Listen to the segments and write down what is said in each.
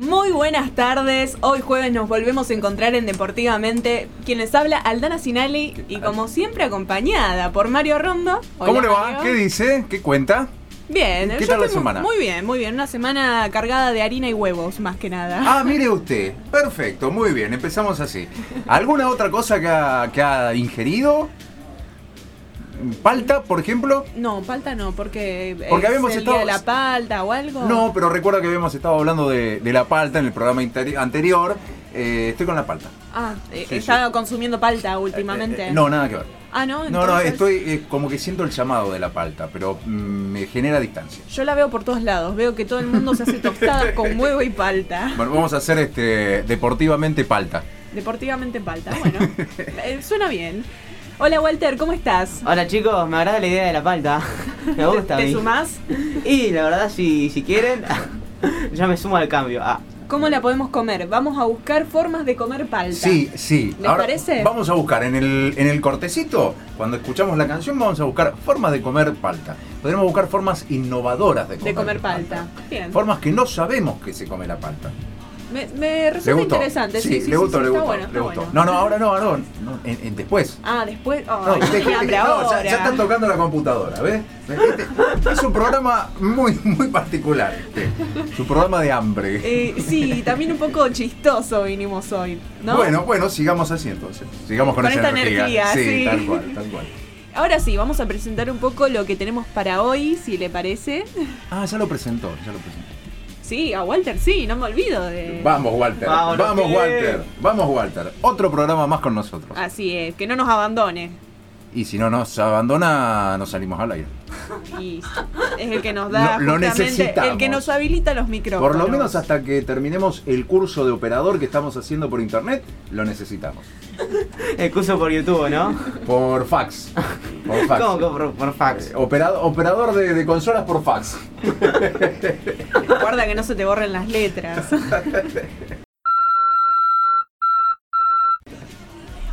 Muy buenas tardes. Hoy jueves nos volvemos a encontrar en Deportivamente. Quien les habla, Aldana Sinali, y como siempre acompañada por Mario Rondo. Hola, ¿Cómo le va? Mario. ¿Qué dice? ¿Qué cuenta? Bien, ¿Qué tal la semana? Muy bien, muy bien. Una semana cargada de harina y huevos, más que nada. Ah, mire usted. Perfecto, muy bien. Empezamos así. ¿Alguna otra cosa que ha, que ha ingerido? ¿Palta, por ejemplo? No, palta no, porque, Porque es habíamos el estado- día de la palta o algo. No, pero recuerda que habíamos estado hablando de, de la palta en el programa anterior. Eh, estoy con la palta. Ah, eh, Sí, estaba sí. consumiendo palta últimamente. Eh, eh, no, nada que ver. Ah, no, No, no, entonces- estoy eh, como que siento el llamado de la palta, pero mm, me genera distancia. Yo la veo por todos lados. Veo que todo el mundo se hace tostadas con huevo y palta. Bueno, vamos a hacer este deportivamente palta. Deportivamente palta. Bueno, eh, suena bien. Hola Walter, ¿cómo estás? Hola chicos, me agrada la idea de la palta. Me gusta. a ¿Te mí. sumás? Y la verdad, si, si quieren, ya me sumo al cambio. Ah, ¿Cómo la podemos comer? Vamos a buscar formas de comer palta. Sí, sí. ¿Les parece? Vamos a buscar en el, en el cortecito, cuando escuchamos la canción, vamos a buscar formas de comer palta. Podremos buscar formas innovadoras de comer, De comer palta. Bien. Formas que no sabemos que se come la palta. Me, me ¿Le resulta interesante. Sí, sí, le gustó, sí, le gustó. bueno, le gustó. bueno. No, no, ahora no, no, no, en- en después. Ah, después. No, hambre no, ya, ahora. ya están tocando la computadora, ¿ves? Este- es un programa muy, muy particular. Este. Es un programa de hambre. Eh, sí, también un poco chistoso vinimos hoy, ¿no? Bueno, bueno, sigamos así entonces. Sigamos con, Con esa esta energía, sí, sí. tal cual, tal cual. Ahora sí, vamos a presentar un poco lo que tenemos para hoy, si le parece. Ah, ya lo presentó, ya lo presentó. Sí, a Walter sí, no me olvido de... Vamos, Walter. Vamos. Walter. Vamos, Walter. Otro programa más con nosotros. Así es, que no nos abandone. Y si no nos abandona, nos salimos al aire. Y es el que nos da lo necesitamos. el que nos habilita los micrófonos. Por lo menos hasta que terminemos el curso de operador que estamos haciendo por internet, lo necesitamos. el curso por YouTube, ¿no? Por fax. Por fax. ¿Cómo por fax? Eh, operado- operador de, de consolas por fax. Guarda que no se te borren las letras.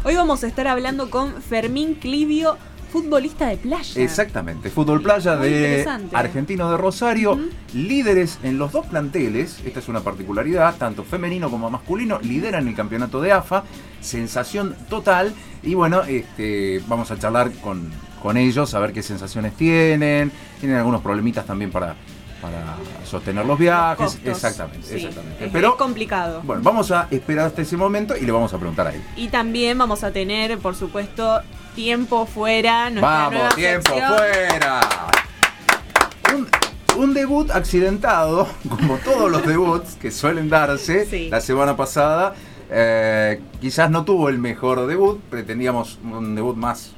Hoy vamos a estar hablando con Fermín Clivio, futbolista de playa. Exactamente. Fútbol Playa Muy de. Argentino de Rosario. Líderes en los dos planteles. Esta es una particularidad. Tanto femenino como masculino. Lideran el campeonato de AFA. Sensación total. Y bueno, este, vamos a charlar con, con ellos. A ver qué sensaciones tienen. Tienen algunos problemitas también para, para sostener los viajes. Costos. exactamente. Sí, exactamente. es- Pero es complicado. bueno, vamos a esperar hasta ese momento y le vamos a preguntar a él. Y también vamos a tener, por supuesto, tiempo fuera. Nueva Vamos, tiempo sección. fuera. Un, un debut accidentado, como todos los debuts que suelen darse Sí. la semana pasada. eh, quizás no tuvo el mejor debut, pretendíamos un debut más,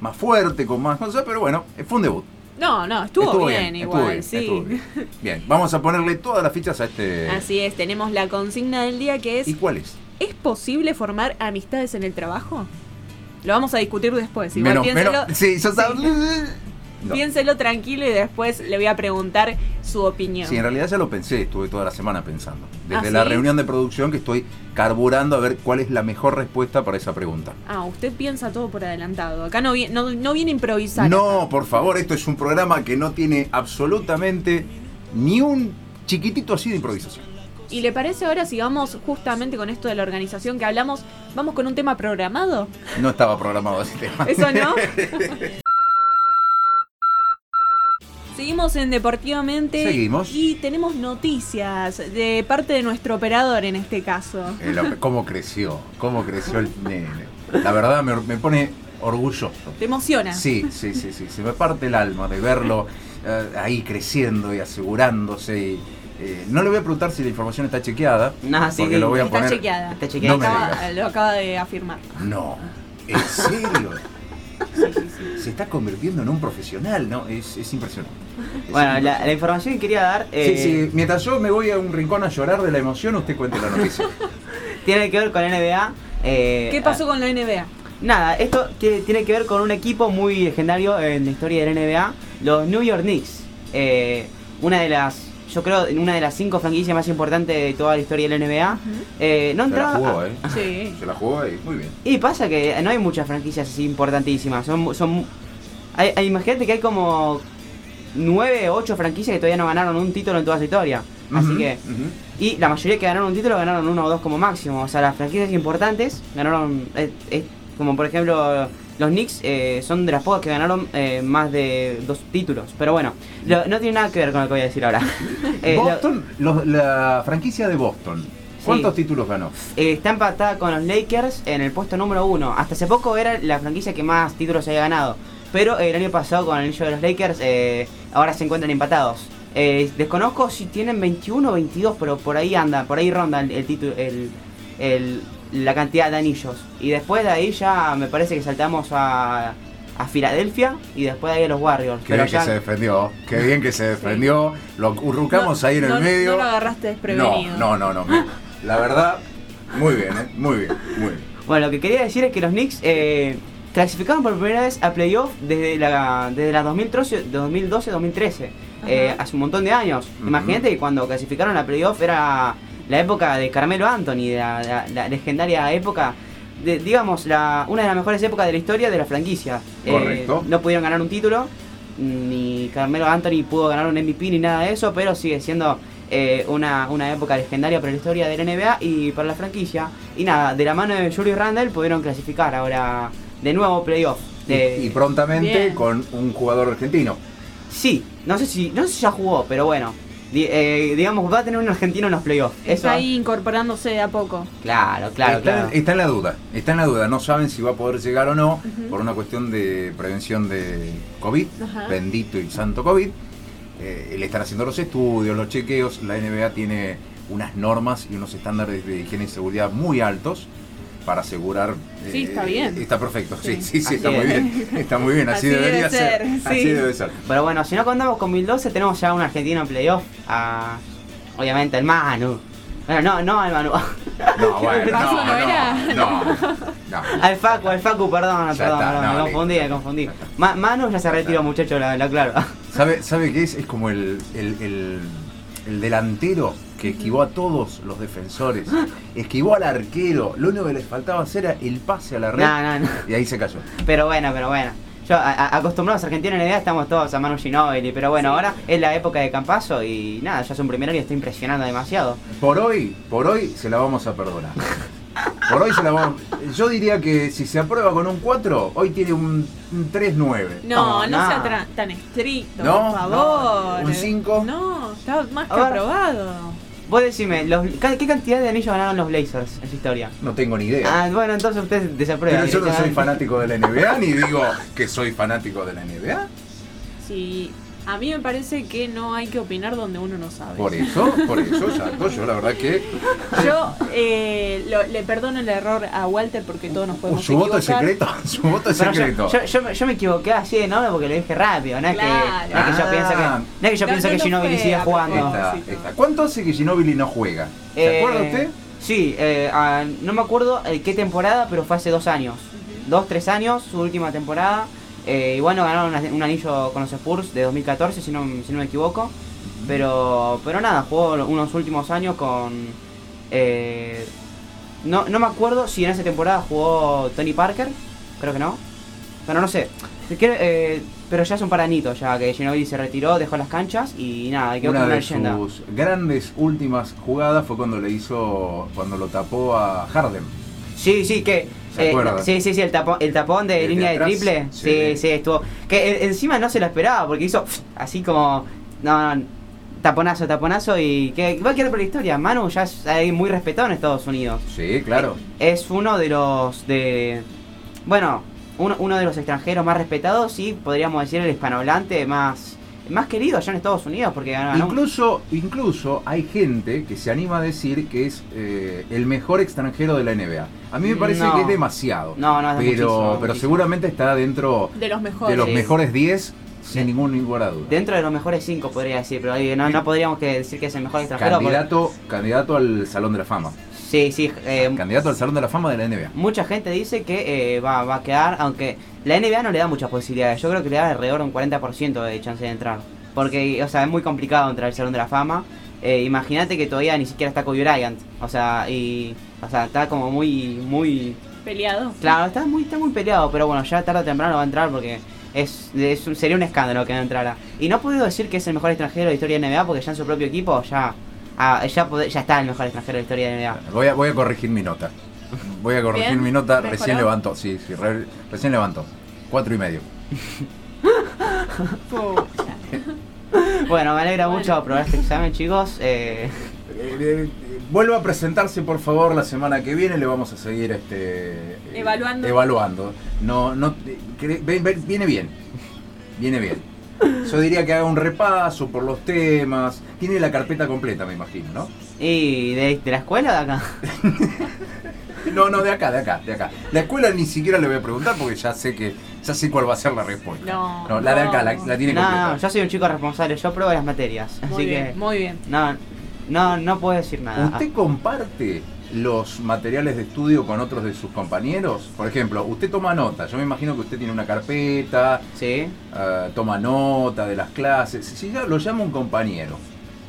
más fuerte, con más cosas, pero bueno, fue un debut. No, no, estuvo, bien, igual, bien, sí. estuvo bien. Bien, vamos a ponerle todas las fichas a este. Así es, tenemos la consigna del día que es ¿Y cuál es? ¿Es posible formar amistades en el trabajo? Lo vamos a discutir después. Igual Menos- piénselo, menos- sí, yo estaba- No. piénselo tranquilo y después le voy a preguntar su opinión. Sí, en realidad ya lo pensé, estuve toda la semana pensando. Desde ¿Ah, la sí? reunión de producción que estoy carburando a ver cuál es la mejor respuesta para esa pregunta. Ah, usted piensa todo por adelantado. Acá no, no, no viene a improvisar. No, por favor, esto es un programa que no tiene absolutamente ni un chiquitito así de improvisación. ¿Y le parece ahora si vamos justamente con esto de la organización que hablamos, vamos con un tema programado? No estaba programado ese tema. ¿Eso no? Seguimos en Deportivamente. Seguimos. Y tenemos noticias de parte de nuestro operador en este caso. El ¿Cómo creció? ¿Cómo creció el nene? La verdad me, me pone orgulloso. ¿Te emociona? Sí, sí, sí, sí. Se me parte el alma de verlo eh, ahí creciendo y asegurándose. y, eh, no le voy a preguntar si la información está chequeada. Nah, sí, porque lo voy a Está poner. chequeada. Está chequeada. No Acaba- lo acaba de afirmar. No, ¿en serio? Se está convirtiendo en un profesional, ¿no? Es, es impresionante. Es Bueno, la, impresionante. la información que quería dar eh, Sí, sí, mientras yo me voy a un rincón a llorar de la emoción, usted cuente la noticia. tiene que ver con la NBA. eh, ¿Qué pasó con la NBA? Nada, esto que tiene que ver con un equipo muy legendario en la historia de la NBA, los New York Knicks. Eh, una de las, yo creo, una de las cinco franquicias más importantes de toda la historia de la NBA. Eh, no Se la entraba. jugó, ¿eh? Sí. Se la jugó ahí, muy bien. Y pasa que no hay muchas franquicias así importantísimas. Son, son, hay, hay- imagínate que hay como nueve o ocho franquicias que todavía no ganaron un título en toda su historia. Así que. Y la mayoría que ganaron un título ganaron uno o dos como máximo. O sea, las franquicias importantes ganaron, eh, eh, como por ejemplo los Knicks eh, son de las pocas que ganaron eh, más de dos títulos. Pero bueno, lo- no tiene nada que ver con lo que voy a decir ahora. Eh, lo- Boston, los- la franquicia de Boston, ¿cuántos Sí. títulos ganó? Está empatada con los Lakers en el puesto número uno. Hasta hace poco era la franquicia que más títulos había ganado. Pero el año pasado con el anillo de los Lakers ahora se encuentran empatados. Desconozco si tienen 21 o 22, pero por ahí anda, por ahí ronda el, el título, el, el- la cantidad de anillos. Y después de ahí ya me parece que saltamos a, a Filadelfia y después de ahí a los Warriors. Qué pero bien ya, que se defendió, qué bien que se defendió. Lo urrucamos No, ahí en no- el medio. No lo agarraste desprevenido. No, no, no, La verdad, muy bien, ¿eh? muy bien, muy bien. Bueno, lo que quería decir es que los Knicks eh, clasificaron por primera vez a playoff desde la, desde la 2012-2013, eh, hace un montón de años. Imagínate que cuando clasificaron a playoff era la época de Carmelo Anthony, de la, la- la legendaria época, de, digamos, la, una de las mejores épocas de la historia de la franquicia. Eh, Correcto. no pudieron ganar un título, ni Carmelo Anthony pudo ganar un MVP ni nada de eso, pero sigue siendo eh, una, una época legendaria para la historia de la NBA y para la franquicia. Y nada, de la mano de Julius Randle pudieron clasificar ahora de nuevo playoff. De- Y, y prontamente Bien. con un jugador argentino. Sí, no sé si no sé si ya jugó, pero bueno. Eh, digamos, va a tener un argentino en los playoffs. Eso- Está ahí incorporándose de a poco. Claro, claro, está, claro. está en la duda, está en la duda. No saben si va a poder llegar o no por una cuestión de prevención de COVID, bendito y santo COVID. Eh, le están haciendo los estudios, los chequeos. La NBA tiene unas normas y unos estándares de higiene y seguridad muy altos para asegurar. eh, Sí, está bien. Está perfecto, sí, Sí. sí, está muy bien. Está muy bien, así, Así debe debería ser. ser, Así sí. debe ser. Pero bueno, si no contamos con 2012, tenemos ya un argentino en playoff. A, obviamente, el Manu. Bueno, no, no al Manu. No, bueno, ¿Eso no, no no, era? no, no. al Facu, al Facu, perdón, Ya perdón, está, perdón, no, me confundí, me confundí. Ma- Manu ya se retiró, muchacho, lo, lo claro. ¿Sabe, ¿Sabe qué es? Es como el, el, el- el delantero que esquivó a todos los defensores, esquivó al arquero, lo único que les faltaba hacer era el pase a la red No, no, no. y ahí se cayó. Pero bueno, pero bueno. Yo, a- a- acostumbrados a Argentina en la idea, estamos todos a Manu Ginóbili. Pero bueno, Sí. ahora es la época de Campazo y nada, ya es un primero y está impresionando demasiado. Por hoy, por hoy se la vamos a perdonar. Por hoy se la vamos Yo diría que si se aprueba con un 4, hoy tiene un, un 3-9. No, no, No, sea tra- tan estricto, No, por favor. no, un cinco. No, está más que aprobado. Vos decime, los- ¿qué cantidad de anillos ganaron los Blazers en su historia? No tengo ni idea. Ah, bueno, entonces usted desaprueba. Pero yo no soy fanático de la NBA, ni digo que soy fanático de la NBA. Sí, a mí me parece que no hay que opinar donde uno no sabe. Por eso, por eso, exacto. Yo la verdad que Yo eh, lo- le perdono el error a Walter porque todos nos podemos su voto es secreto. Su voto es Pero secreto. yo, yo me- yo me equivoqué así de nombre porque lo dije rápido, no es Claro. que, no es que yo Ah. piense que, no es que yo No, piense no que lo Ginóbili fue siga a jugando. propósito. Está. ¿Cuánto hace que Ginóbili no juega? ¿Se Eh, acuerda usted? Sí, eh, ah, no me acuerdo eh, qué temporada, pero fue hace dos años. Dos, tres años, su última temporada. Eh, y bueno, ganaron un anillo con los Spurs de 2014, si no, si no me equivoco. Pero, pero nada, jugó unos últimos años con... eh, no, no me acuerdo si en esa temporada jugó Tony Parker, creo que no. Pero no sé. Quiero- eh, pero ya es un paranito, ya que Ginobili se retiró, dejó las canchas y nada, quedó Una como una de leyenda. sus grandes últimas jugadas fue cuando le hizo, cuando lo tapó a Harden. Sí, sí, que. ¿Se eh, sí, sí, sí, el tapón, el tapón de ¿Desde línea de triple. Sí. Sí, sí, estuvo. Que eh, encima no se lo esperaba porque hizo así como. No, no, taponazo, taponazo y que va a quedar por la historia. Manu ya es muy respetado en Estados Unidos. Sí, claro. Es uno de los. de Bueno, uno, uno de los extranjeros más respetados y podríamos decir el hispanohablante más. Más querido allá en Estados Unidos porque ganó. Incluso, incluso hay gente que se anima a decir que es eh, el mejor extranjero de la NBA. A mí me parece No. que es demasiado. No, no, es pero, muchísimo, pero muchísimo. seguramente está dentro De los mejores. de los Sí. mejores 10 sin ningún ninguna duda. Dentro de los mejores cinco podría decir, pero ahí no, no podríamos que decir que es el mejor extranjero. porque- Candidato, candidato al Salón de la Fama. Sí, sí. eh, Candidato al Salón de la Fama de la NBA. Mucha gente dice que eh, va, va a quedar, aunque la NBA no le da muchas posibilidades. Yo creo que le da alrededor de un 40% de chance de entrar. Porque, o sea, es muy complicado entrar al Salón de la Fama. Eh, Imagínate que todavía ni siquiera está Kobe Bryant. O sea, y. O sea, está como muy. muy Peleado. Claro, está muy, está muy peleado, pero bueno, ya tarde o temprano va a entrar porque es, es un- sería un escándalo que no entrara. Y no puedo decir que es el mejor extranjero de la historia de NBA porque ya en su propio equipo ya Ah, ya, ya está el mejor extranjero de la historia de NBA. Voy a, voy a corregir mi nota. Voy a corregir Bien, mi nota, ¿mejoró? recién levantó, sí, sí, re- recién levantó. Cuatro y medio. Bueno, me alegra Bueno. mucho aprobar este examen, chicos. Eh, Eh, eh, vuelva a presentarse por favor la semana que viene, le vamos a seguir este Evaluando. evaluando. No, no eh, viene bien. Viene bien. Yo diría que haga un repaso por los temas. Tiene la carpeta completa, me imagino, ¿no? ¿Y de, de la escuela o de acá? No, no, de acá, de acá, de acá. La escuela ni siquiera le voy a preguntar porque ya sé que ya sé cuál va a ser la respuesta. No, la de acá, la, tiene No, completa. no, yo soy un chico responsable, yo pruebo las materias. Muy así bien, que. muy bien. No, no, no puedo decir nada. ¿Usted comparte los materiales de estudio con otros de sus compañeros? Por ejemplo, usted toma nota. Yo me imagino que usted tiene una carpeta, Sí, ah, toma nota de las clases. Si ya lo llama un compañero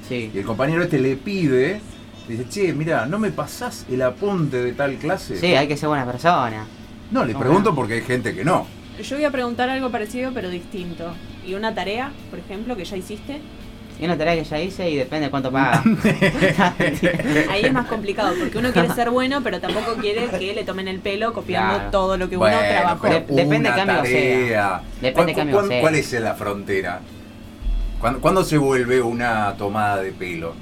y sí. el compañero este le pide, dice, che, mira, ¿no me pasás el apunte de tal clase? Sí, hay que ser buena persona. No, le pregunto no. porque hay gente que no. Yo voy a preguntar algo parecido pero distinto. ¿Y una tarea, por ejemplo, que ya hiciste? Y una tarea que ya hice y depende de cuánto paga. Ahí es más complicado porque uno quiere ser bueno pero tampoco quiere que le tomen el pelo copiando Claro. todo lo que Bueno, uno trabajó. De- depende de tarea. sea. Depende ¿Cuál- cuál- sea. ¿Cuál es la frontera? ¿Cuándo, cuándo se vuelve una tomada de pelo?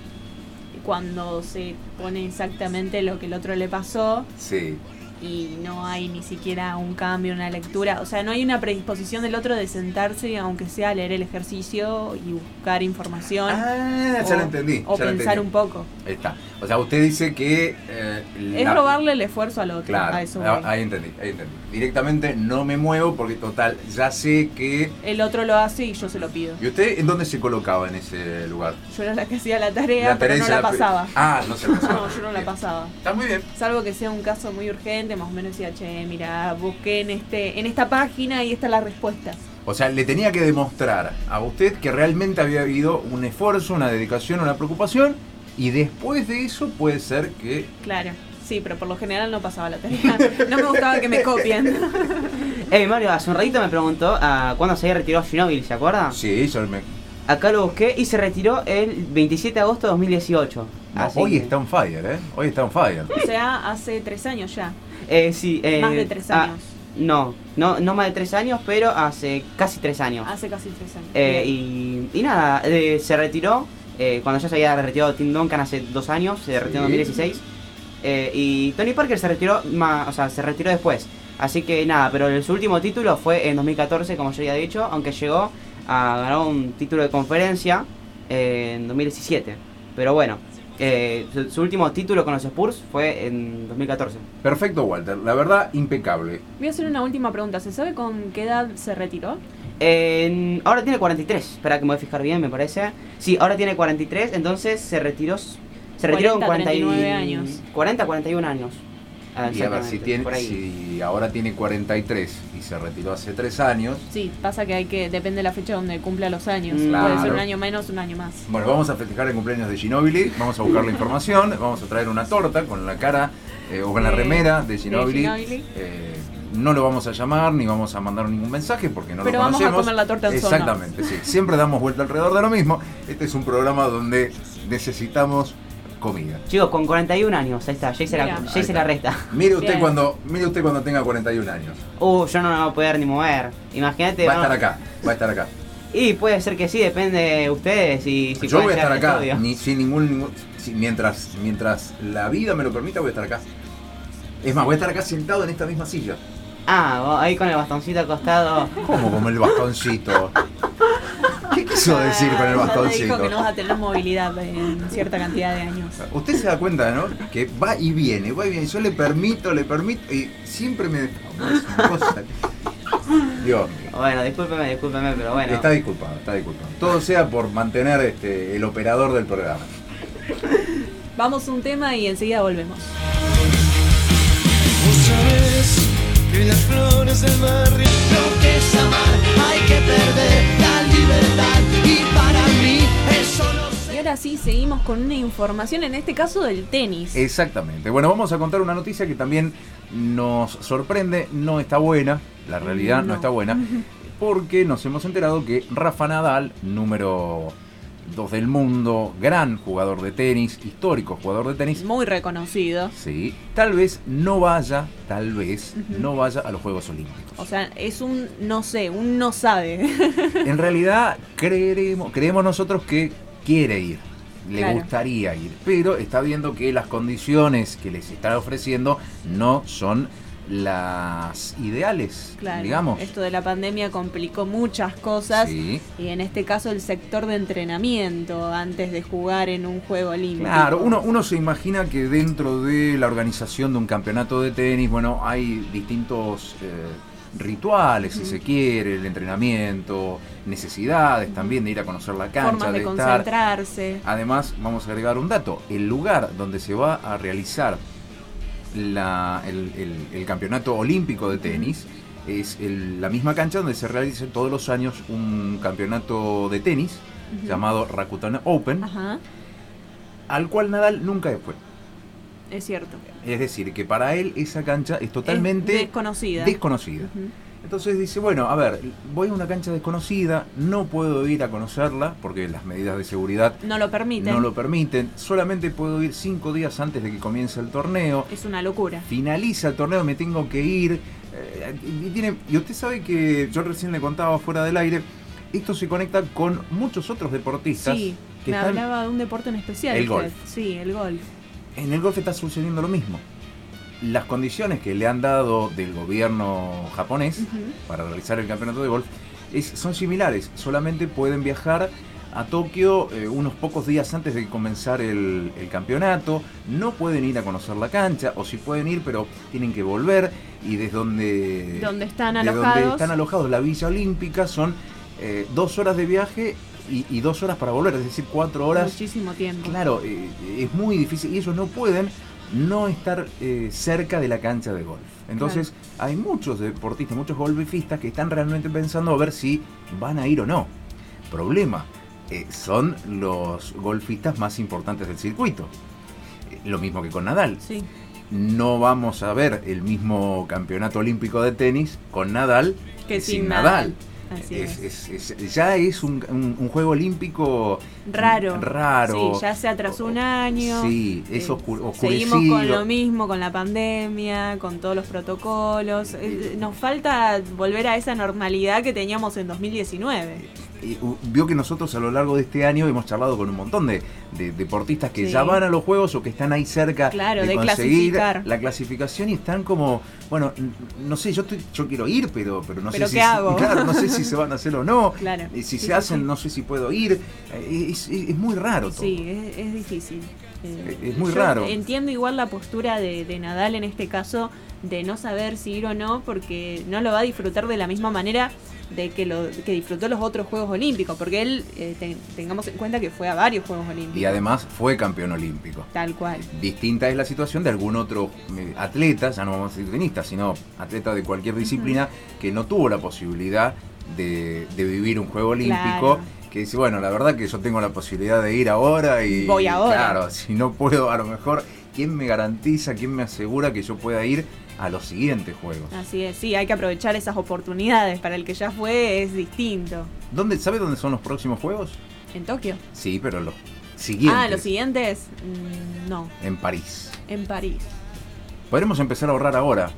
Cuando se pone exactamente lo que el otro le pasó Sí. Y no hay ni siquiera un cambio, una lectura. O sea, no hay una predisposición del otro de sentarse, aunque sea a leer el ejercicio y buscar información. Ah, ya o, lo entendí. O ya lo pensar entendí. un poco. Ahí está. O sea, usted dice que... eh, Es la- robarle el esfuerzo al otro. Claro, a eso ah, ahí entendí, ahí entendí. Directamente no me muevo porque total, ya sé que... El otro lo hace y yo se lo pido. ¿Y usted en dónde se colocaba en ese lugar? Yo era la que hacía la tarea, pero no la pasaba. Ah, no se la pasaba. No, yo no la pasaba. Está muy bien. Salvo que sea un caso muy urgente, más o menos decía, che, mira, busqué en este, en esta página y esta es la respuesta. O sea, le tenía que demostrar a usted que realmente había habido un esfuerzo, una dedicación, una preocupación, y después de eso puede ser que... Claro. Sí, pero por lo general no pasaba la tarea. No me gustaba que me copien. Ey, Mario, hace un ratito me preguntó ah, cuándo se había retirado Ginóbili, ¿se acuerda? Sí, yo me... Acá lo busqué y se retiró el 27 de agosto de 2018. No, Así hoy que- está on fire, ¿eh? Hoy está on fire. O sea, hace tres años ya. Eh, sí, eh, Más de tres ah, años. no, no, no más de tres años, pero hace casi tres años. Hace casi tres años. Eh, y, y nada, eh, se retiró eh, cuando ya se había retirado Tim Duncan hace dos años, se retiró en Sí. 2016. Eh, y Tony Parker se retiró, ma- o sea, se retiró después. Así que nada, pero su último título fue en 2014, como yo ya he dicho, aunque llegó a ganar un título de conferencia eh, en 2017. Pero bueno, eh, su, su último título con los Spurs fue en 2014. Perfecto, Walter. La verdad, impecable. Voy a hacer una última pregunta. ¿Se sabe con qué edad se retiró? En- ahora tiene 43, espera que me voy a fijar bien, me parece. Sí, ahora tiene 43, entonces se retiró se retiró con 40, 40 y- 39 años. 40, 41 años. Ah, Y a ver, si, tiene, si ahora tiene 43 y se retiró hace 3 años, Sí, pasa que hay que, depende de la fecha donde cumpla los años. Mm. Puede ser Claro. un año menos, un año más. Bueno, vamos a festejar el cumpleaños de Ginobili, vamos a buscar la información, vamos a traer una torta con la cara eh, o con la De- remera de de Ginobili. Ginóbili. Eh, no lo vamos a llamar ni vamos a mandar ningún mensaje porque no Pero lo vamos a conocemos. comer la torta en zona. Exactamente, sí. Siempre damos vuelta alrededor de lo mismo. Este es un programa donde necesitamos comida. Chicos, con 41 años, ahí está, ya hice, la, resta. Mire usted Bien. cuando mire usted cuando tenga 41 años. Uh, yo no me voy a poder ni mover. Imagínate. Va a estar acá, va a estar acá. Y puede ser que sí, depende de ustedes y si Yo voy a estar acá, ni, sin ningún, ningún- si- mientras, mientras la vida me lo permita, voy a estar acá. Es más, voy a estar acá sentado en esta misma silla. Ah, ahí con el bastoncito acostado. ¿Cómo como el bastoncito? ¿Qué quiso decir con el te dijo bastoncito? que no vas a tener movilidad en cierta cantidad de años. Usted se da cuenta, ¿no? Que va y viene, va y viene. Yo le permito, le permito y siempre me... Dios mío. Bueno, discúlpeme, discúlpeme, pero bueno. Está disculpado, está disculpado. Todo sea por mantener este, el operador del programa. Vamos a un tema y enseguida volvemos. Vos sabés que las flores del barrio lo que es amar, hay que perder y para mí eso no Y se ahora sí, seguimos con una información, en este caso del tenis. Exactamente. Bueno, vamos a contar una noticia que también nos sorprende, no está buena, la realidad no, No. está buena, porque nos hemos enterado que Rafa Nadal, número dos del mundo, gran jugador de tenis, histórico jugador de tenis. Muy reconocido. Sí, tal vez no vaya, tal vez no vaya a los Juegos Olímpicos. O sea, es un no sé, un no sabe. En realidad creeremos, creemos nosotros que quiere ir, le Claro. gustaría ir, pero está viendo que las condiciones que les está ofreciendo no son las ideales, Claro. digamos. Esto de la pandemia complicó muchas cosas. Sí. Y en este caso el sector de entrenamiento antes de jugar en un juego olímpico. Claro, uno, uno se imagina que dentro de la organización de un campeonato de tenis, bueno, hay distintos eh, rituales, si se quiere, el entrenamiento, necesidades también de ir a conocer la cancha, Formas de, estar. concentrarse. Además, vamos a agregar un dato, el lugar donde se va a realizar la- el, el- el campeonato olímpico de tenis es el- la misma cancha donde se realiza todos los años un campeonato de tenis llamado Rakuten Open, Ajá, al cual Nadal nunca fue. es cierto. Es decir, que para él esa cancha es totalmente Es desconocida. desconocida. Entonces dice, bueno, a ver, voy a una cancha desconocida, no puedo ir a conocerla porque las medidas de seguridad No lo permiten. no lo permiten, solamente puedo ir cinco días antes de que comience el torneo. Es una locura. Finaliza el torneo, me tengo que ir. eh, y, tiene, y usted sabe que yo recién le contaba fuera del aire, esto se conecta con muchos otros deportistas Sí, que me están hablaba de un deporte en especial. El golf. Sí, el golf. En el golf está sucediendo lo mismo. Las condiciones que le han dado del gobierno japonés para realizar el campeonato de golf es- son similares. Solamente pueden viajar a Tokio eh, unos pocos días antes de comenzar el, el campeonato. No pueden ir a conocer la cancha, o si pueden ir, pero tienen que volver. Y desde donde, Donde están alojados. donde están alojados la Villa Olímpica son eh, dos horas de viaje y, y dos horas para volver, es decir, cuatro horas Muchísimo tiempo. Claro, eh, es muy difícil y ellos no pueden no estar eh, cerca de la cancha de golf. Entonces hay muchos deportistas, muchos golfistas que están realmente pensando a ver si van a ir o no. Problema, eh, son los golfistas más importantes del circuito. Eh, Lo mismo que con Nadal. Sí. No vamos a ver el mismo campeonato olímpico de tenis con Nadal Que que sin sin Nadal. Nadal. Así Es- es. es- es- ya es un, un- un juego olímpico Raro. raro. Sí, ya se atrasó un año. Sí, es Eh, oscu- Seguimos con lo mismo, con la pandemia, con todos los protocolos. Eh, Nos falta volver a esa normalidad que teníamos en 2019. Uh, vio que nosotros a lo largo de este año hemos charlado con un montón de, de deportistas que Sí. ya van a los juegos o que están ahí cerca Claro, de, de conseguir clasificar. la clasificación y están como, bueno, no sé, yo estoy, yo quiero ir, pero, pero no ¿Pero sé qué si hago? claro, no sé si se van a hacer o no. Claro. Y si Sí, se hacen, sí. no sé si puedo ir. Eh, Es, es- es muy raro todo. Sí, es, es difícil. Eh, Es muy yo raro. Entiendo igual la postura de, de Nadal en este caso de no saber si ir o no porque no lo va a disfrutar de la misma manera de que lo que disfrutó los otros Juegos Olímpicos, porque él eh, te- tengamos en cuenta que fue a varios Juegos Olímpicos. Y además fue campeón olímpico. Tal cual. Distinta es la situación de algún otro eh, atleta, ya no vamos a decir tenista, sino atleta de cualquier disciplina que no tuvo la posibilidad de, de vivir un juego olímpico. Claro. Que dice, bueno, la verdad que yo tengo la posibilidad de ir ahora y. Voy ahora. Claro, si no puedo, a lo mejor, ¿quién me garantiza, quién me asegura que yo pueda ir a los siguientes juegos? Así es, sí, hay que aprovechar esas oportunidades. Para el que ya fue es distinto. ¿Dónde, ¿Sabe dónde son los próximos juegos? ¿En Tokio? Sí, pero los siguientes. Ah, los siguientes, mm, no, En París. en París. Podremos empezar a ahorrar ahora.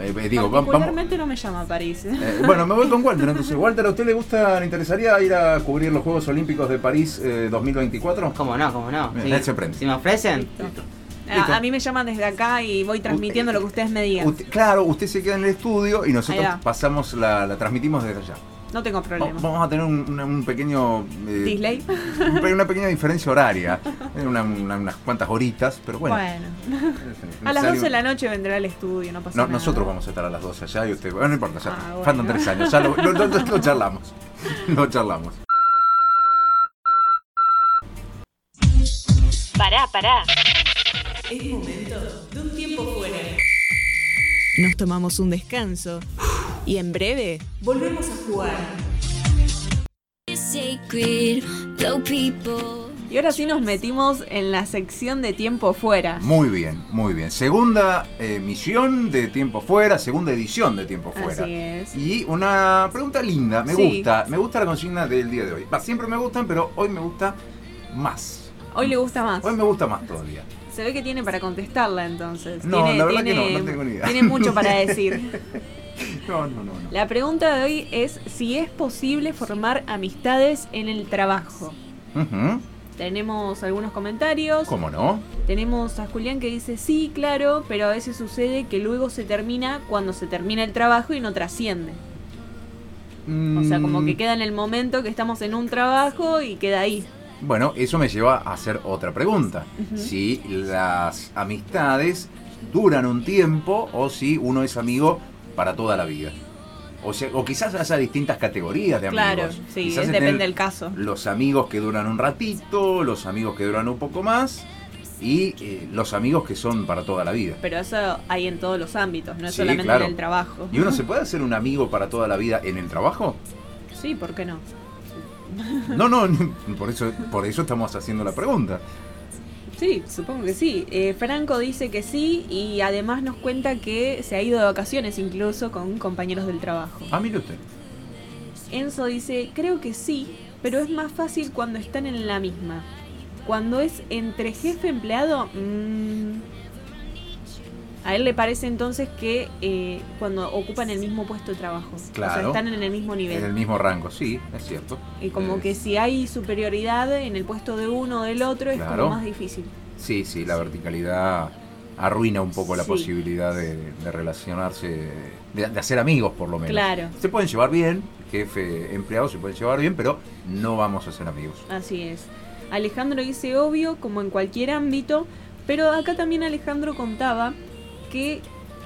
Eh, eh, digo, vamos. No me llama París. Eh, bueno, me voy con Walter. Entonces, Walter, ¿a usted le gusta, le interesaría ir a cubrir los Juegos Olímpicos de París eh, 2024? ¿Cómo no? ¿Cómo no? Bien, Sí. él se prende. Si me ofrecen, Listo. Listo. A, a mí me llaman desde acá y voy transmitiendo lo que ustedes me digan. Usted- claro, usted se queda en el estudio y nosotros pasamos la, la transmitimos desde allá. No tengo problema. Vamos a tener un, un pequeño. eh, Disley. Una pequeña diferencia horaria. eh, una- una- unas cuantas horitas, pero bueno. Bueno, a las necesario- 12 de la noche vendrá al estudio, no pasa No, nada. nosotros vamos a estar a las 12 allá y usted. Bueno, no importa, ya. Ah, bueno. Faltan tres años, ya lo, lo- lo- lo- lo charlamos. Lo charlamos. Pará, pará. Es momento de un tiempo fuera. Nos tomamos un descanso y en breve volvemos a jugar. Y ahora sí nos metimos en la sección de tiempo fuera. Muy bien, muy bien. Segunda emisión de Tiempo Fuera, segunda edición de Tiempo Fuera. Así es. Y una pregunta linda, me Sí. gusta, me gusta la consigna del día de hoy. Va, siempre me gustan, pero hoy me gusta más. Hoy le gusta más. Hoy me gusta más todavía. Se ve que tiene para contestarla entonces. No, tiene, la verdad que no, no tengo ni idea. Tiene mucho para decir. No, no, no, no. La pregunta de hoy es si es posible formar amistades en el trabajo. Tenemos algunos comentarios. ¿Cómo no? Tenemos a Julián que dice sí, claro, pero a veces sucede que luego se termina cuando se termina el trabajo y no trasciende. O sea, como que Mm, queda en el momento que estamos en un trabajo y queda ahí. Bueno, eso me lleva a hacer otra pregunta. Si las amistades duran un tiempo o si uno es amigo para toda la vida. O, sea, o quizás haya distintas categorías de amigos. Claro, sí, Quizás es- estén depende del caso. Los amigos que duran un ratito, los amigos que duran un poco más y eh, los amigos que son para toda la vida. Pero eso hay en todos los ámbitos, no es Sí, solamente claro. en el trabajo. ¿Y uno se puede hacer un amigo para toda la vida en el trabajo? Sí, ¿por qué no? No, no, por eso, por eso estamos haciendo la pregunta. Sí, supongo que sí. Eh, Franco dice que sí y además nos cuenta que se ha ido de vacaciones incluso con compañeros del trabajo. Ah, mire usted. Enzo dice, creo que sí, pero es más fácil cuando están en la misma. Cuando es entre jefe empleado, mm, a él le parece entonces que eh, cuando ocupan el mismo puesto de trabajo. O sea, Claro. están en el mismo nivel. En el mismo rango, sí, es cierto. Y como que si hay superioridad en el puesto de uno o del otro, es Claro. como más difícil. Sí, sí, la verticalidad arruina un poco la Sí. posibilidad de, de relacionarse, de, de hacer amigos por lo menos. Claro. Se pueden llevar bien, jefe, empleado se pueden llevar bien, pero no vamos a ser amigos. Así es. Alejandro dice obvio, como en cualquier ámbito, pero acá también Alejandro contaba que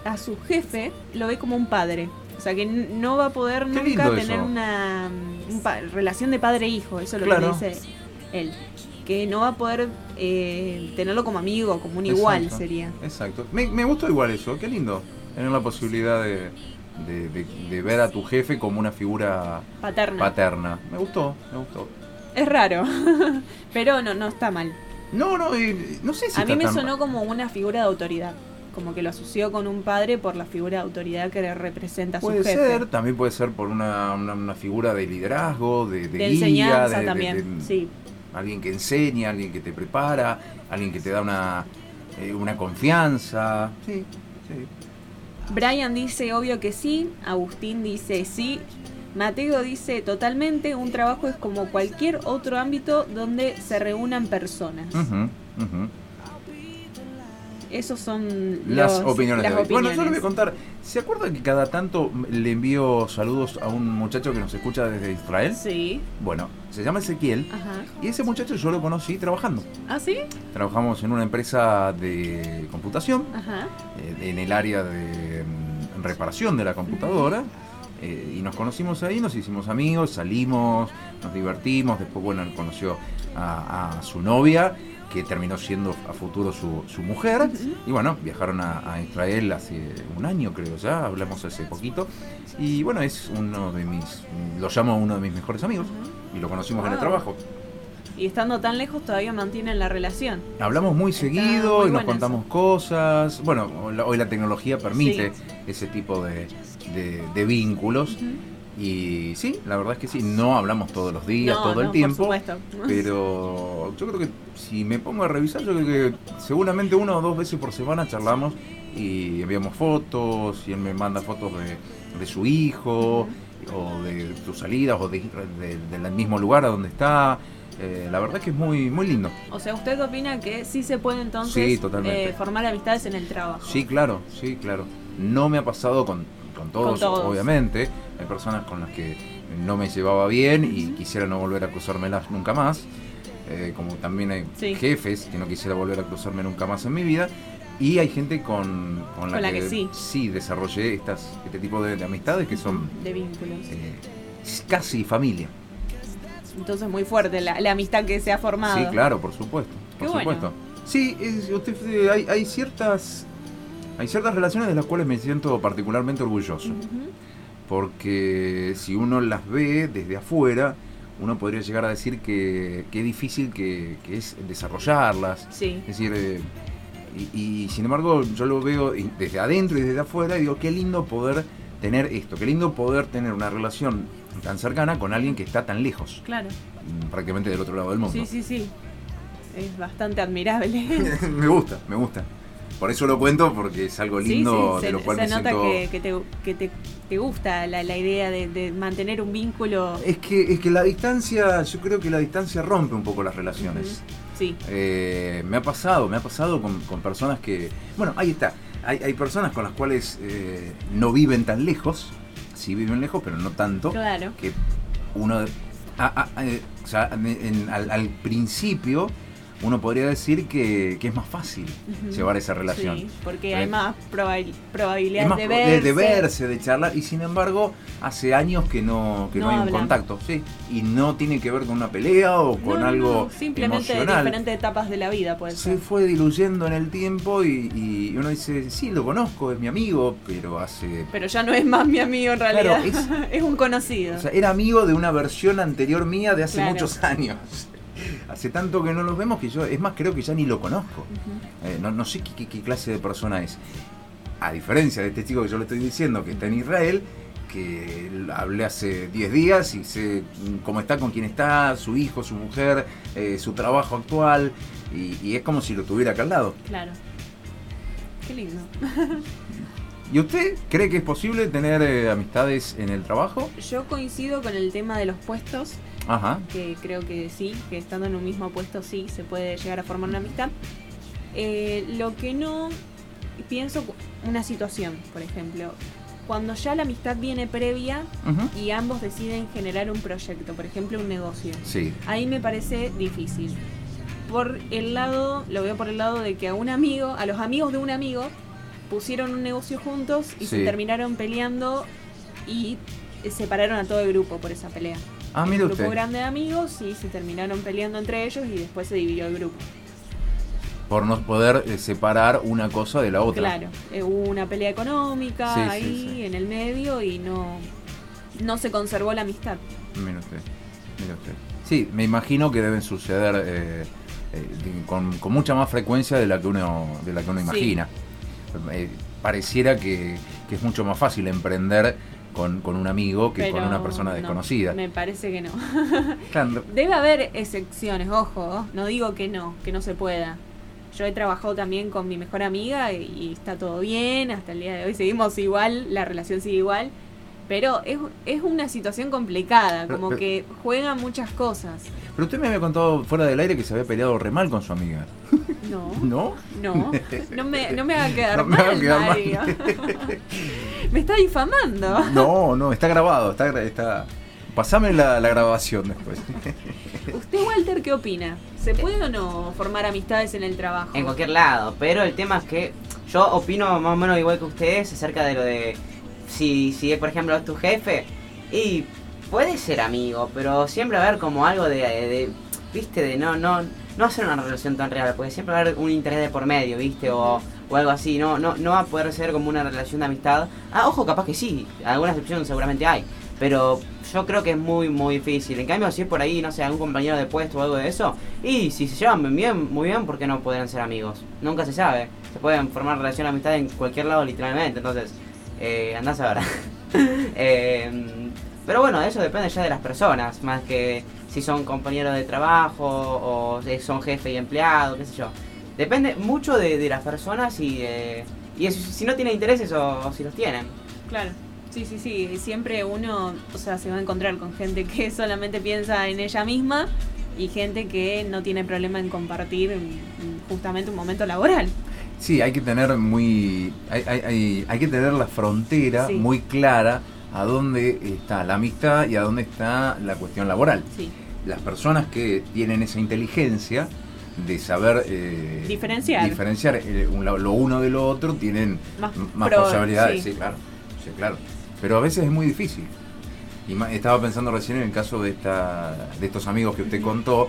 a su jefe lo ve como un padre. O sea, que no va a poder Qué nunca tener eso. una un pa- relación de padre-hijo, eso es lo Claro. que dice él. Que no va a poder eh, tenerlo como amigo, como un igual sería. Exacto. Me, me gustó igual eso, qué lindo. Tener la posibilidad de, de- de- de ver a tu jefe como una figura Paterna. paterna. Me gustó, me gustó. es raro, pero no, no está mal. No, no, eh, no sé si a mí está me tan sonó como una figura de autoridad. Como que lo asoció con un padre por la figura de autoridad que le representa a su Puede jefe. ser, también puede ser por una, una- una figura de liderazgo, de, de de guía, enseñanza de- de- también, de- sí. alguien que enseña, alguien que te prepara, alguien que te da una, eh, una confianza. Sí, sí. Brian dice obvio que sí, Agustín dice sí, Mateo dice totalmente, un trabajo es como cualquier otro ámbito donde se reúnan personas. Ujú, ujú. Esos son Las los- opiniones las de hoy. Bueno, yo le voy a opiniones. contar. ¿Se acuerdan que cada tanto le envío saludos a un muchacho que nos escucha desde Israel? Sí, Bueno, se llama Ezequiel. ajá. Y ese muchacho yo lo conocí trabajando. ¿Ah, sí? Trabajamos en una empresa de computación. Ajá. eh, en el área de mm, reparación de la computadora. eh, y nos conocimos ahí, nos hicimos amigos, salimos, nos divertimos. Después, bueno, conoció a, a su novia, que terminó siendo a futuro su, su mujer. Y bueno, viajaron a, a Israel hace un año, creo ya, hablamos hace poquito. Y bueno, es uno de mis, lo llamo uno de mis mejores amigos. Y lo conocimos en el trabajo. Y estando tan lejos todavía mantienen la relación. Hablamos muy seguido muy y nos contamos cosas. Bueno, hoy la tecnología permite ese tipo de, de- de vínculos. Y sí, la verdad es que sí, no hablamos todos los días, No, todo no, el por tiempo. supuesto. Pero yo creo que si me pongo a revisar, yo creo que seguramente una o dos veces por semana charlamos y enviamos fotos y él me manda fotos de, de su hijo o de sus salidas o de, de- del mismo lugar a donde está. Eh, la verdad es que es muy, muy lindo. O sea, ¿usted opina que sí se puede entonces Sí, eh, formar amistades en el trabajo? Sí, claro, sí, claro. No me ha pasado con, con, todos, Con todos. obviamente. Hay personas con las que no me llevaba bien y quisiera no volver a cruzármelas nunca más. Eh, como también hay Sí. jefes que no quisiera volver a cruzarme nunca más en mi vida. Y hay gente con, con la, Con la que sí. desarrollé estas, este tipo de, de amistades que son De vínculos. eh, casi familia. Entonces muy fuerte la, la amistad que se ha formado. Sí, claro, por supuesto. Qué Por bueno. supuesto. Sí, es- usted, eh, hay, hay ciertas hay ciertas relaciones de las cuales me siento particularmente orgulloso. Porque si uno las ve desde afuera, uno podría llegar a decir que, que difícil que, que es desarrollarlas. Sí. Es decir, eh, y, y, sin embargo yo lo veo desde adentro y desde afuera y digo, qué lindo poder tener esto, qué lindo poder tener una relación tan cercana con alguien que está tan lejos, Claro. mm, prácticamente del otro lado del mundo. Sí, sí, sí. Es bastante admirable. me gusta, me gusta. Por eso lo cuento, porque es algo lindo sí, sí, de se, lo cual se me nota siento... que, que te, que te, te gusta la, la idea de, de mantener un vínculo. Es que, es que la distancia, yo creo que la distancia rompe un poco las relaciones. Sí, Eh, me ha pasado, me ha pasado con, con personas que. Bueno, ahí está. Hay, hay personas con las cuales eh, no viven tan lejos. Sí viven lejos, pero no tanto. claro. Que uno. a- a- eh, o sea, en- en- al, al principio, uno podría decir que, que es más fácil llevar esa relación. Sí, porque hay más probabil- probabilidad más de verse. de, verse, de charlar, y sin embargo, hace años que no, que no, No hay un contacto, sí. Y no tiene que ver con una pelea o con no, algo simplemente emocional. diferentes etapas de la vida puede se ser. fue diluyendo en el tiempo y, y uno dice, sí, lo conozco, es mi amigo, pero hace... Pero ya no es más mi amigo en realidad. Claro, es, un conocido. O sea, era amigo de una versión anterior mía de hace Claro. muchos años. Hace tanto que no los vemos que yo, es más, creo que ya ni lo conozco. Eh, no, no sé qué, qué- qué clase de persona es. A diferencia de este chico que yo le estoy diciendo, que está en Israel, que hablé hace 10 días y sé cómo está, con quién está, su hijo, su mujer, eh, su trabajo actual, y, y es como si lo tuviera acá al lado. Claro. Qué lindo. ¿Y usted cree que es posible tener eh, amistades en el trabajo? Yo coincido con el tema de los puestos, Ajá. que creo que sí, que estando en un mismo puesto sí se puede llegar a formar una amistad. Eh, lo que no pienso una situación, por ejemplo, cuando ya la amistad viene previa y ambos deciden generar un proyecto, por ejemplo un negocio. Sí. Ahí me parece difícil. Por el lado, lo veo por el lado de que a un amigo, a los amigos de un amigo, pusieron un negocio juntos y se terminaron peleando y separaron a todo el grupo por esa pelea. Ah, un grupo usted. grande de amigos y se terminaron peleando entre ellos y después se dividió el grupo. Por no poder eh, separar una cosa de la otra. Claro, eh, hubo una pelea económica Sí, ahí sí. en el medio y no, no se conservó la amistad. Mire usted. Mire usted. Sí, me imagino que deben suceder eh, con, con mucha más frecuencia de la que uno, de la que uno imagina. Pareciera que, que es mucho más fácil emprender con, con un amigo que con una persona no, desconocida. me parece que no. Claro, Debe haber excepciones, ojo, no digo que no, que no se pueda. Yo he trabajado también con mi mejor amiga y, y está todo bien, hasta el día de hoy seguimos igual, la relación sigue igual, pero es, es una situación complicada, como pero- que juegan muchas cosas. Pero usted me había contado fuera del aire que se había peleado re mal con su amiga. No, ¿No? no, no me, no me hagan quedar No me mal, hagan quedar mal. Me está difamando. No, no, está grabado, está, gra- está... Pasame la, la grabación después. ¿Usted, Walter, qué opina? ¿Se puede o no formar amistades en el trabajo? En cualquier lado, pero el tema es que yo opino más o menos igual que ustedes acerca de lo de si, si por ejemplo tu jefe y puede ser amigo, pero siempre va a haber como algo de, viste, de no, no, no hacer una relación tan real, porque siempre va a haber un interés de por medio, viste, o, o algo así, no, no, no va a poder ser como una relación de amistad. Ah, ojo, capaz que sí, alguna excepción seguramente hay, pero yo creo que es muy, muy difícil. En cambio, si es por ahí, no sé, algún compañero de puesto o algo de eso, y si se llevan bien, muy bien, ¿por qué no podrían ser amigos? Nunca se sabe. Se pueden formar relación de amistad en cualquier lado, literalmente. Entonces, eh, andás a. Eh, pero bueno, eso depende ya de las personas, más que si son compañeros de trabajo o son jefe y empleado, qué sé yo. Depende mucho de, las personas y, y eso, si no tienen intereses o, o si los tienen. Claro. Sí, sí, sí. Siempre uno, o sea, se va a encontrar con gente que solamente piensa en ella misma y gente que no tiene problema en compartir justamente un momento laboral. Sí, hay que tener muy. Hay, hay- hay- que tener la frontera Sí. muy clara a dónde está la amistad y a dónde está la cuestión laboral. Sí. Las personas que tienen esa inteligencia de saber eh, Diferenciar. diferenciar, eh, un- lo uno de lo otro tienen Más m- más pro- posibilidades, sí. sí. claro, sí, claro. Pero a veces es muy difícil. Y estaba pensando recién en el caso de esta, de estos amigos que usted contó,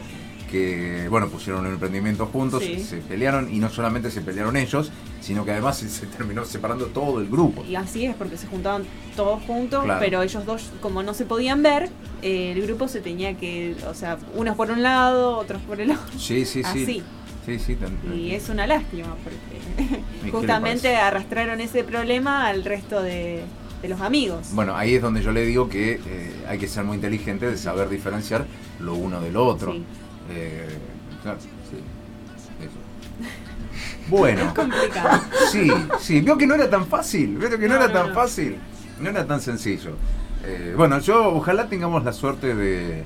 que, bueno, pusieron un emprendimiento juntos, Sí. se pelearon y no solamente se pelearon ellos, sino que además se, se terminó separando todo el grupo. Y así es, porque se juntaban todos juntos, Claro. pero ellos dos, como no se podían ver, eh, el grupo se tenía que, o sea, unos por un lado, otros por el otro. Sí, sí, sí. Así. Sí, sí. Y es una lástima, porque justamente arrastraron ese problema al resto de, de los amigos. Bueno, ahí es donde yo le digo que eh, hay que ser muy inteligente de saber diferenciar lo uno del otro. Sí. Eh, claro, sí. Eso. Bueno, complicado. sí, sí, vio que no era tan fácil, vio que no, No, era no, tan no. fácil, no era tan sencillo. Eh, bueno, yo ojalá tengamos la suerte de,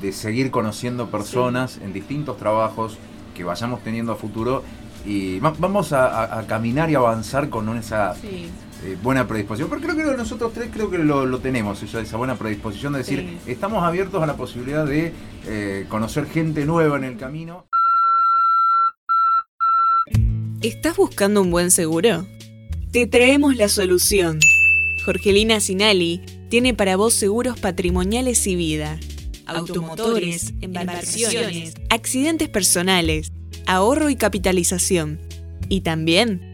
de seguir conociendo personas en distintos trabajos que vayamos teniendo a futuro y va- vamos a, a- a caminar y avanzar con esa Sí. Eh, buena predisposición. Pero creo que nosotros tres creo que lo, lo tenemos, esa, esa buena predisposición de decir, Sí. estamos abiertos a la posibilidad de eh, conocer gente nueva en el camino. ¿Estás buscando un buen seguro? Te traemos la solución. Jorgelina Sinali tiene para vos seguros patrimoniales y vida, automotores, embarcaciones, accidentes personales, ahorro y capitalización. Y también